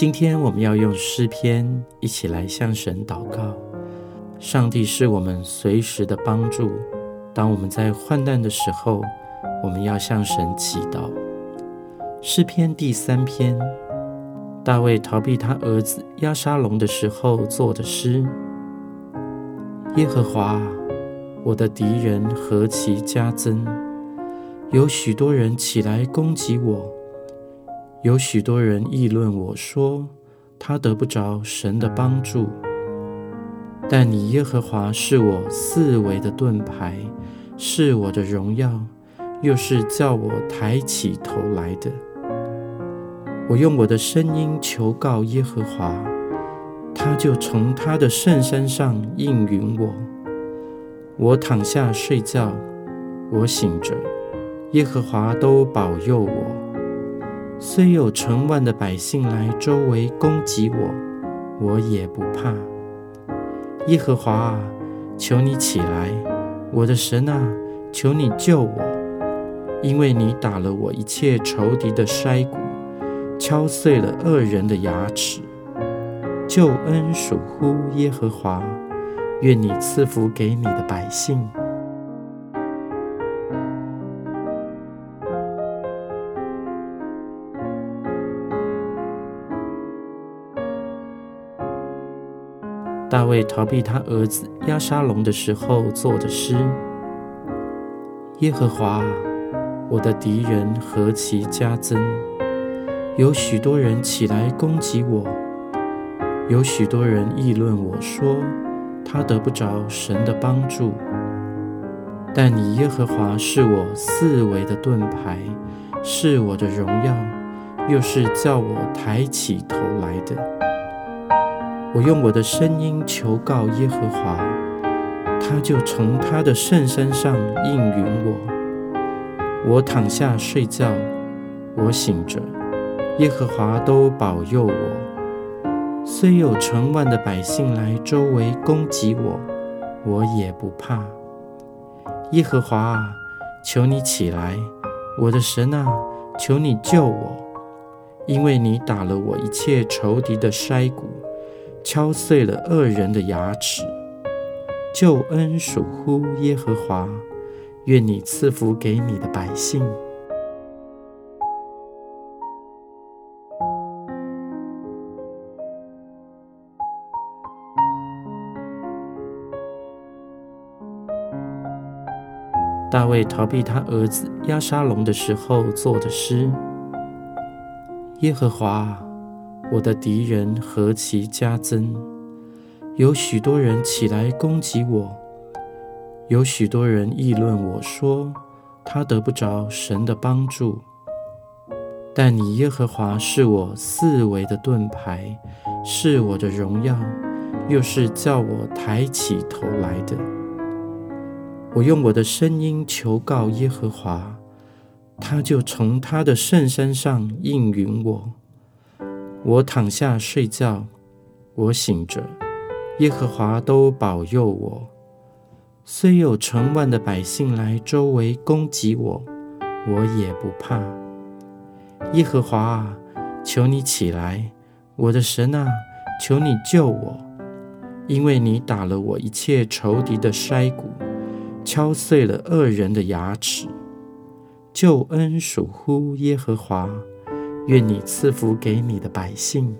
今天我们要用诗篇一起来向神祷告。上帝是我们随时的帮助。当我们在患难的时候，我们要向神祈祷。诗篇第三篇，大卫逃避他儿子押沙龙的时候做的诗。耶和华，我的敌人何其加增！有许多人起来攻击我。有许多人议论我说，他得不着神的帮助。但你耶和华是我四围的盾牌，是我的荣耀，又是叫我抬起头来的。我用我的声音求告耶和华，他就从他的圣山上应允我。我躺下睡觉，我醒着，耶和华都保佑我。虽有成万的百姓来周围攻击我，我也不怕。耶和华啊，求你起来，我的神啊，求你救我，因为你打了我一切仇敌的筛骨，敲碎了恶人的牙齿。救恩属乎耶和华，愿你赐福给你的百姓。大卫逃避他儿子押沙龙的时候做的诗：耶和华，我的敌人何其加增！有许多人起来攻击我，有许多人议论我说，他得不着神的帮助。但你耶和华是我四围的盾牌，是我的荣耀，又是叫我抬起头来的。我用我的声音求告耶和华，他就从他的圣山上应允我。我躺下睡觉，我醒着，耶和华都保佑我。虽有成万的百姓来周围攻击我，我也不怕。耶和华啊，求你起来，我的神啊，求你救我，因为你打了我一切仇敌的筛骨。敲碎了恶人的牙齿，救恩属乎耶和华，愿你赐福给你的百姓。大卫逃避他儿子押沙龙的时候做的诗：耶和华。我的敌人何其加增！有许多人起来攻击我，有许多人议论我说，他得不着神的帮助。但你耶和华是我四围的盾牌，是我的荣耀，又是叫我抬起头来的。我用我的声音求告耶和华，他就从他的圣山上应允我。我躺下睡觉，我醒着，耶和华都保佑我。虽有成万的百姓来周围攻击我，我也不怕。耶和华啊，求你起来，我的神啊，求你救我，因为你打了我一切仇敌的筛骨，敲碎了恶人的牙齿。救恩属乎耶和华。愿你赐福给你的百姓。